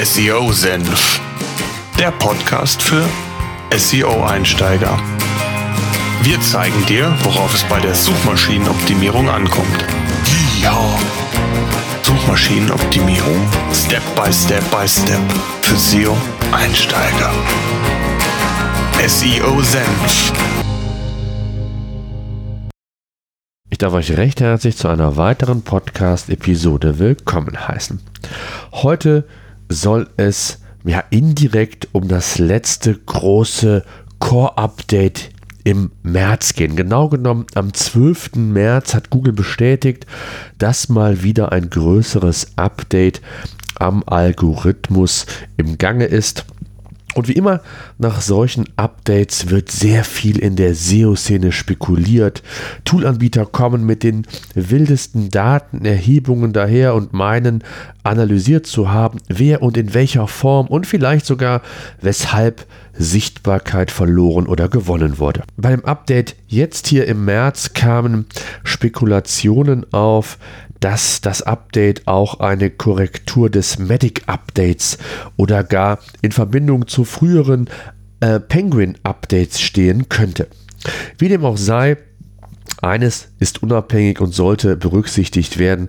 SEO-Senf, der Podcast für SEO-Einsteiger. Wir zeigen dir, worauf es bei der Suchmaschinenoptimierung ankommt. Ja. Suchmaschinenoptimierung Step by Step by Step für SEO-Einsteiger. SEO-Senf. Ich darf euch recht herzlich zu einer weiteren Podcast-Episode willkommen heißen. Heute soll es ja indirekt um das letzte große Core-Update im März gehen. Genau genommen am 12. März hat Google bestätigt, dass mal wieder ein größeres Update am Algorithmus im Gange ist. Und wie immer nach solchen Updates wird sehr viel in der SEO-Szene spekuliert. Toolanbieter kommen mit den wildesten Datenerhebungen daher und meinen analysiert zu haben, wer und in welcher Form und vielleicht sogar weshalb Sichtbarkeit verloren oder gewonnen wurde. Bei dem Update jetzt hier im März kamen Spekulationen auf, dass das Update auch eine Korrektur des Medic-Updates oder gar in Verbindung zu früheren äh, Penguin-Updates stehen könnte. Wie dem auch sei, eines ist unabhängig und sollte berücksichtigt werden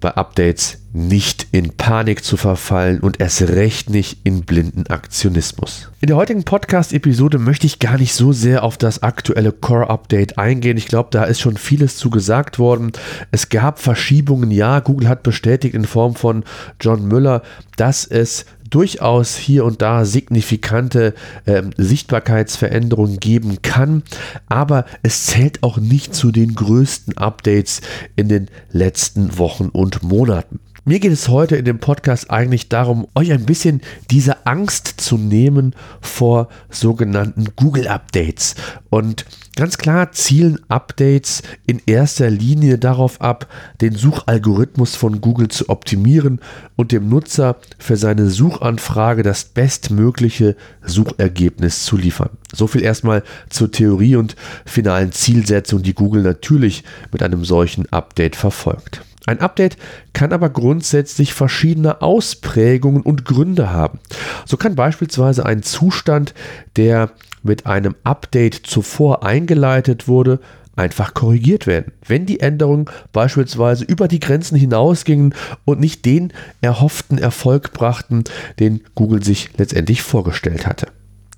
bei Updates nicht in Panik zu verfallen und erst recht nicht in blinden Aktionismus. In der heutigen Podcast-Episode möchte ich gar nicht so sehr auf das aktuelle Core-Update eingehen. Ich glaube, da ist schon vieles zu gesagt worden. Es gab Verschiebungen, ja, Google hat bestätigt in Form von John Müller, dass es durchaus hier und da signifikante äh, Sichtbarkeitsveränderungen geben kann, aber es zählt auch nicht zu den größten Updates in den letzten Wochen und Monaten. Mir geht es heute in dem Podcast eigentlich darum, euch ein bisschen diese Angst zu nehmen vor sogenannten Google-Updates. Und ganz klar zielen Updates in erster Linie darauf ab, den Suchalgorithmus von Google zu optimieren und dem Nutzer für seine Suchanfrage das bestmögliche Suchergebnis zu liefern. So viel erstmal zur Theorie und finalen Zielsetzung, die Google natürlich mit einem solchen Update verfolgt. Ein Update kann aber grundsätzlich verschiedene Ausprägungen und Gründe haben. So kann beispielsweise ein Zustand, der mit einem Update zuvor eingeleitet wurde, einfach korrigiert werden, wenn die Änderungen beispielsweise über die Grenzen hinausgingen und nicht den erhofften Erfolg brachten, den Google sich letztendlich vorgestellt hatte.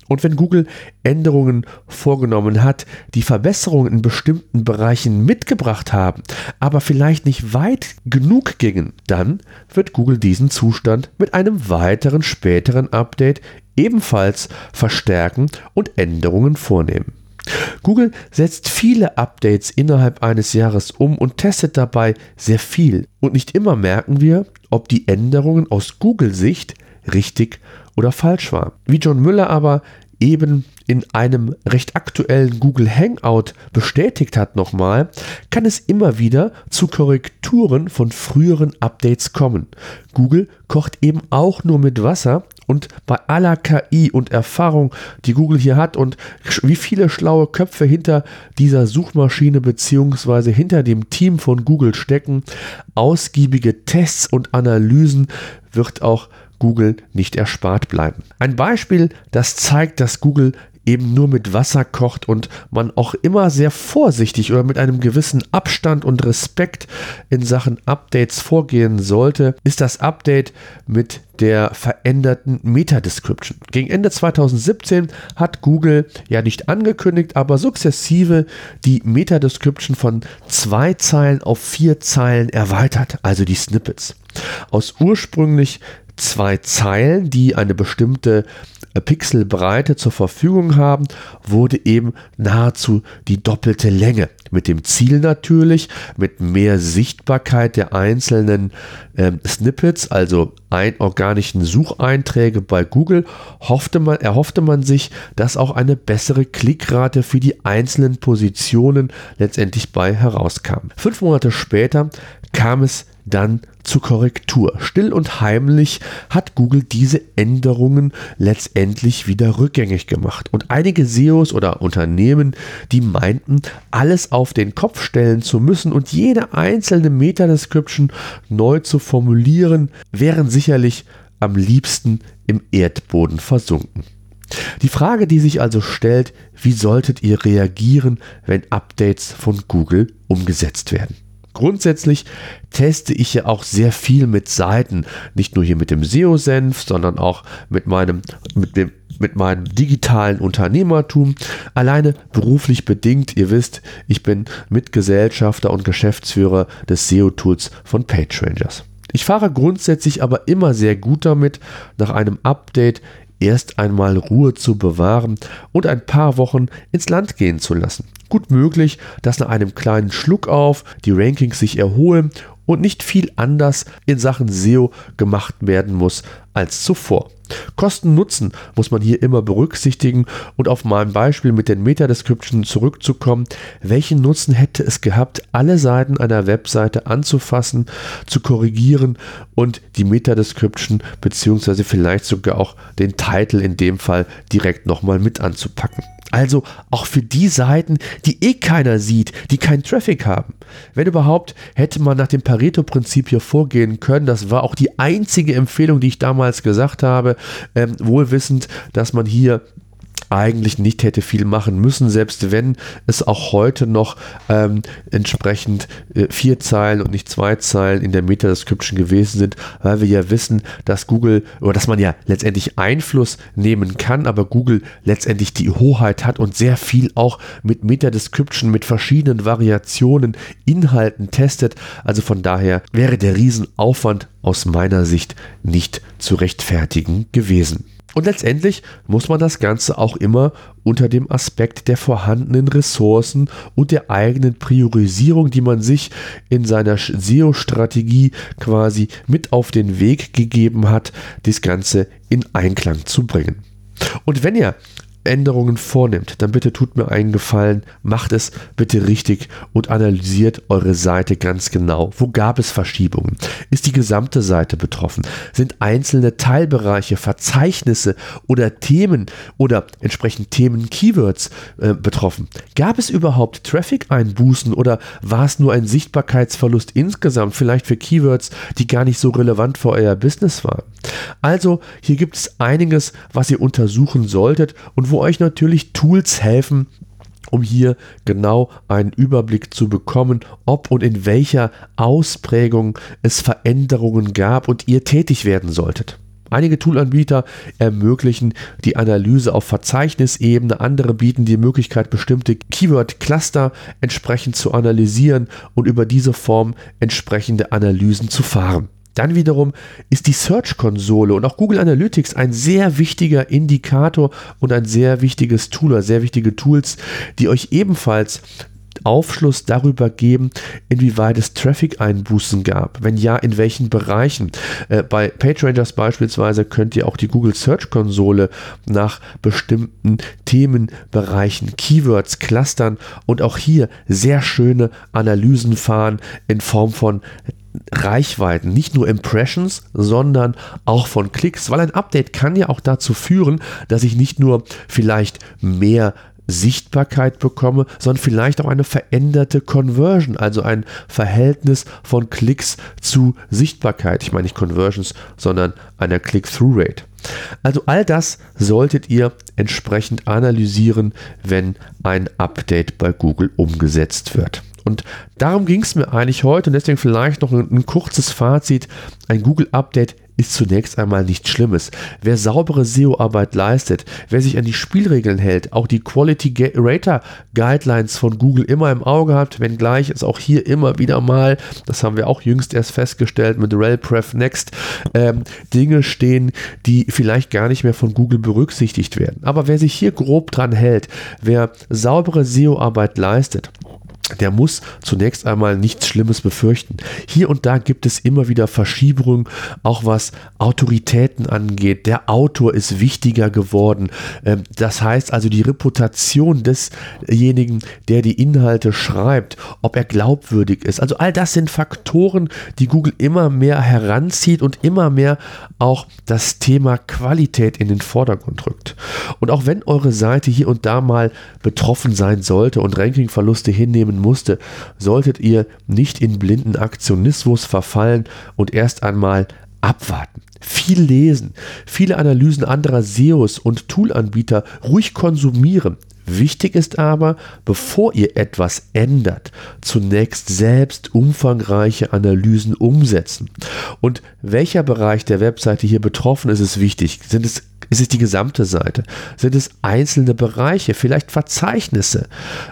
Und wenn Google Änderungen vorgenommen hat, die Verbesserungen in bestimmten Bereichen mitgebracht haben, aber vielleicht nicht weit genug gingen, dann wird Google diesen Zustand mit einem weiteren späteren Update ebenfalls verstärken und Änderungen vornehmen. Google setzt viele Updates innerhalb eines Jahres um und testet dabei sehr viel. Und nicht immer merken wir, ob die Änderungen aus Google-Sicht richtig oder falsch war. Wie John Müller aber eben in einem recht aktuellen Google Hangout bestätigt hat nochmal, kann es immer wieder zu Korrekturen von früheren Updates kommen. Google kocht eben auch nur mit Wasser und bei aller KI und Erfahrung, die Google hier hat und wie viele schlaue Köpfe hinter dieser Suchmaschine bzw. hinter dem Team von Google stecken, ausgiebige Tests und Analysen wird auch Google nicht erspart bleiben. Ein Beispiel, das zeigt, dass Google eben nur mit Wasser kocht und man auch immer sehr vorsichtig oder mit einem gewissen Abstand und Respekt in Sachen Updates vorgehen sollte, ist das Update mit der veränderten Meta-Description. Gegen Ende 2017 hat Google ja nicht angekündigt, aber sukzessive die Meta-Description von zwei Zeilen auf vier Zeilen erweitert, also die Snippets. Aus ursprünglich zwei Zeilen, die eine bestimmte äh, Pixelbreite zur Verfügung haben, wurde eben nahezu die doppelte Länge. Mit dem Ziel natürlich, mit mehr Sichtbarkeit der einzelnen äh, Snippets, also ein organischen Sucheinträge bei Google, hoffte man, erhoffte man sich, dass auch eine bessere Klickrate für die einzelnen Positionen letztendlich bei herauskam. Fünf Monate später kam es dann zur Korrektur. Still und heimlich hat Google diese Änderungen letztendlich wieder rückgängig gemacht. Und einige SEOs oder Unternehmen, die meinten, alles auf den Kopf stellen zu müssen und jede einzelne Meta-Description neu zu formulieren, wären sicherlich am liebsten im Erdboden versunken. Die Frage, die sich also stellt, wie solltet ihr reagieren, wenn Updates von Google umgesetzt werden? Grundsätzlich teste ich ja auch sehr viel mit Seiten, nicht nur hier mit dem SEO-Senf, sondern auch mit meinem, mit dem, mit meinem digitalen Unternehmertum, alleine beruflich bedingt. Ihr wisst, ich bin Mitgesellschafter und Geschäftsführer des SEO-Tools von PageRangers. Ich fahre grundsätzlich aber immer sehr gut damit, nach einem Update erst einmal Ruhe zu bewahren und ein paar Wochen ins Land gehen zu lassen. Gut möglich, dass nach einem kleinen Schluck auf die Rankings sich erholen und nicht viel anders in Sachen SEO gemacht werden muss als zuvor. Kosten-Nutzen muss man hier immer berücksichtigen und auf mein Beispiel mit den Meta-Description zurückzukommen. Welchen Nutzen hätte es gehabt, alle Seiten einer Webseite anzufassen, zu korrigieren und die Meta-Description beziehungsweise vielleicht sogar auch den Titel in dem Fall direkt nochmal mit anzupacken? Also auch für die Seiten, die eh keiner sieht, die keinen Traffic haben. Wenn überhaupt, hätte man nach dem Pareto-Prinzip hier vorgehen können. Das war auch die einzige Empfehlung, die ich damals gesagt habe, ähm, wohlwissend, dass man hier eigentlich nicht hätte viel machen müssen, selbst wenn es auch heute noch ähm, entsprechend äh, vier Zeilen und nicht zwei Zeilen in der Meta-Description gewesen sind, weil wir ja wissen, dass Google oder dass man ja letztendlich Einfluss nehmen kann, aber Google letztendlich die Hoheit hat und sehr viel auch mit Meta-Description, mit verschiedenen Variationen, Inhalten testet. Also von daher wäre der Riesenaufwand aus meiner Sicht nicht zu rechtfertigen gewesen. Und letztendlich muss man das Ganze auch immer unter dem Aspekt der vorhandenen Ressourcen und der eigenen Priorisierung, die man sich in seiner SEO-Strategie quasi mit auf den Weg gegeben hat, das Ganze in Einklang zu bringen. Und wenn ihr Änderungen vornimmt, dann bitte tut mir einen Gefallen, macht es bitte richtig und analysiert eure Seite ganz genau. Wo gab es Verschiebungen? Ist die gesamte Seite betroffen? Sind einzelne Teilbereiche, Verzeichnisse oder Themen oder entsprechend Themen, Keywords äh, betroffen? Gab es überhaupt Traffic-Einbußen oder war es nur ein Sichtbarkeitsverlust insgesamt, vielleicht für Keywords, die gar nicht so relevant für euer Business waren? Also, hier gibt es einiges, was ihr untersuchen solltet und wo euch natürlich Tools helfen, um hier genau einen Überblick zu bekommen, ob und in welcher Ausprägung es Veränderungen gab und ihr tätig werden solltet. Einige Toolanbieter ermöglichen die Analyse auf Verzeichnisebene, andere bieten die Möglichkeit, bestimmte Keyword-Cluster entsprechend zu analysieren und über diese Form entsprechende Analysen zu fahren. Dann wiederum ist die Search-Konsole und auch Google Analytics ein sehr wichtiger Indikator und ein sehr wichtiges Tool, sehr wichtige Tools, die euch ebenfalls Aufschluss darüber geben, inwieweit es Traffic-Einbußen gab. Wenn ja, in welchen Bereichen. Äh, bei PageRangers beispielsweise könnt ihr auch die Google Search Konsole nach bestimmten Themenbereichen, Keywords clustern und auch hier sehr schöne Analysen fahren in Form von Reichweiten, nicht nur Impressions, sondern auch von Klicks, weil ein Update kann ja auch dazu führen, dass ich nicht nur vielleicht mehr Sichtbarkeit bekomme, sondern vielleicht auch eine veränderte Conversion, also ein Verhältnis von Klicks zu Sichtbarkeit. Ich meine nicht Conversions, sondern einer Click-Through-Rate. Also all das solltet ihr entsprechend analysieren, wenn ein Update bei Google umgesetzt wird. Und darum ging es mir eigentlich heute und deswegen vielleicht noch ein, ein kurzes Fazit. Ein Google-Update ist zunächst einmal nichts Schlimmes. Wer saubere SEO-Arbeit leistet, wer sich an die Spielregeln hält, auch die Quality Rater Guidelines von Google immer im Auge hat, wenngleich es auch hier immer wieder mal, das haben wir auch jüngst erst festgestellt mit RelPref Next, ähm, Dinge stehen, die vielleicht gar nicht mehr von Google berücksichtigt werden. Aber wer sich hier grob dran hält, wer saubere SEO-Arbeit leistet, der muss zunächst einmal nichts Schlimmes befürchten. Hier und da gibt es immer wieder Verschiebungen, auch was Autoritäten angeht. Der Autor ist wichtiger geworden. Ähm, das heißt also die Reputation desjenigen, der die Inhalte schreibt, ob er glaubwürdig ist. Also all das sind Faktoren, die Google immer mehr heranzieht und immer mehr auch das Thema Qualität in den Vordergrund rückt. Und auch wenn eure Seite hier und da mal betroffen sein sollte und Rankingverluste hinnehmen musste, solltet ihr nicht in blinden Aktionismus verfallen und erst einmal abwarten. viel lesen, viele Analysen anderer SEOs und Toolanbieter ruhig konsumieren. Wichtig ist aber, bevor ihr etwas ändert, zunächst selbst umfangreiche Analysen umsetzen. Und welcher Bereich der Webseite hier betroffen ist, ist wichtig. Sind es ist es die gesamte Seite? Sind es einzelne Bereiche, vielleicht Verzeichnisse?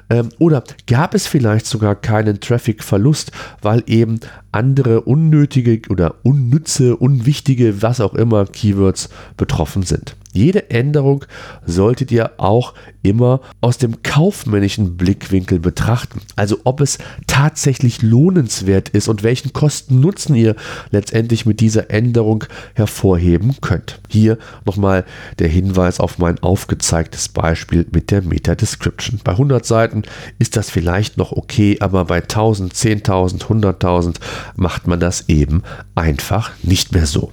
Ähm, oder gab es vielleicht sogar keinen Traffic-Verlust, weil eben andere unnötige oder unnütze, unwichtige, was auch immer Keywords betroffen sind? Jede Änderung solltet ihr auch immer aus dem kaufmännischen Blickwinkel betrachten. Also ob es tatsächlich lohnenswert ist und welchen Kosten-Nutzen ihr letztendlich mit dieser Änderung hervorheben könnt. Hier nochmal der Hinweis auf mein aufgezeigtes Beispiel mit der Meta-Description. Bei 100 Seiten ist das vielleicht noch okay, aber bei 1000, 10.000, 100.000 macht man das eben einfach nicht mehr so.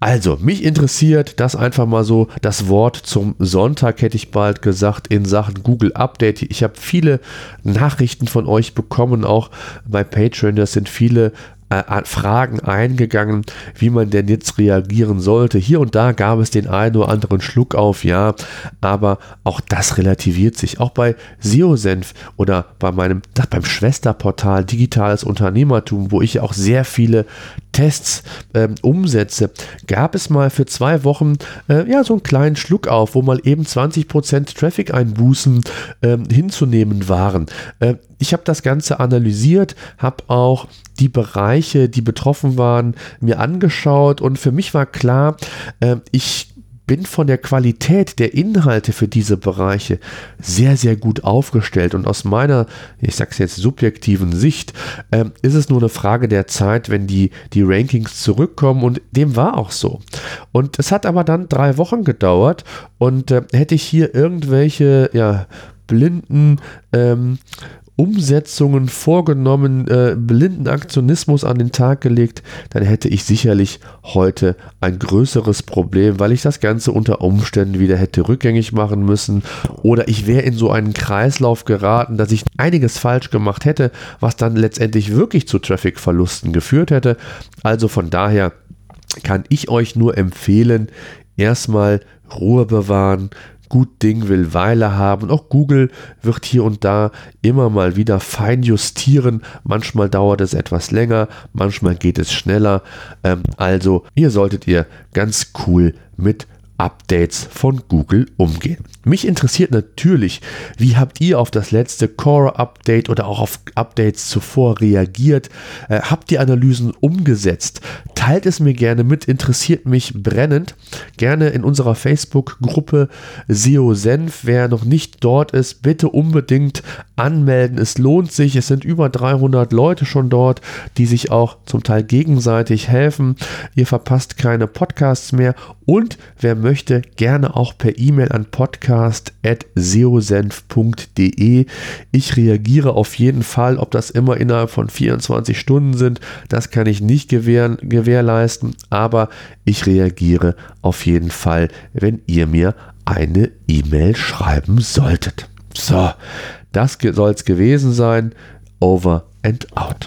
Also, mich interessiert das einfach mal so, das Wort zum Sonntag hätte ich bald gesagt in Sachen Google Update. Ich habe viele Nachrichten von euch bekommen, auch bei Patreon. Das sind viele äh, Fragen eingegangen, wie man denn jetzt reagieren sollte. Hier und da gab es den einen oder anderen Schluck auf, ja, aber auch das relativiert sich. Auch bei SEO-Senf oder bei meinem, das beim Schwesterportal Digitales Unternehmertum, wo ich auch sehr viele Tests ähm, umsetze, gab es mal für zwei Wochen äh, ja so einen kleinen Schluck auf, wo mal eben 20% Traffic-Einbußen ähm, hinzunehmen waren. Äh, ich habe das Ganze analysiert, habe auch die Bereiche, die betroffen waren, mir angeschaut und für mich war klar, äh, ich bin von der Qualität der Inhalte für diese Bereiche sehr, sehr gut aufgestellt. Und aus meiner, ich sage es jetzt, subjektiven Sicht, äh, ist es nur eine Frage der Zeit, wenn die, die Rankings zurückkommen. Und dem war auch so. Und es hat aber dann drei Wochen gedauert. Und äh, hätte ich hier irgendwelche, ja, blinden ähm, Umsetzungen vorgenommen, äh, blinden Aktionismus an den Tag gelegt, dann hätte ich sicherlich heute ein größeres Problem, weil ich das Ganze unter Umständen wieder hätte rückgängig machen müssen oder ich wäre in so einen Kreislauf geraten, dass ich einiges falsch gemacht hätte, was dann letztendlich wirklich zu Traffic-Verlusten geführt hätte. Also von daher kann ich euch nur empfehlen, erstmal Ruhe bewahren, Gut Ding will Weile haben. Auch Google wird hier und da immer mal wieder fein justieren. Manchmal dauert es etwas länger, manchmal geht es schneller. Ähm, also, hier solltet ihr ganz cool mit Updates von Google umgehen. Mich interessiert natürlich, wie habt ihr auf das letzte Core-Update oder auch auf Updates zuvor reagiert? Äh, habt ihr Analysen umgesetzt? Teilt es mir gerne mit, interessiert mich brennend. Gerne in unserer Facebook-Gruppe SEO Senf. Wer noch nicht dort ist, bitte unbedingt anmelden. Es lohnt sich. Es sind über 300 Leute schon dort, die sich auch zum Teil gegenseitig helfen. Ihr verpasst keine Podcasts mehr. Und wer möchte, gerne auch per E-Mail an podcast.seosenf.de. Ich reagiere auf jeden Fall, ob das immer innerhalb von 24 Stunden sind, das kann ich nicht gewähren, gewährleisten, aber ich reagiere auf jeden Fall, wenn ihr mir eine E-Mail schreiben solltet. So, das soll es gewesen sein. Over and out.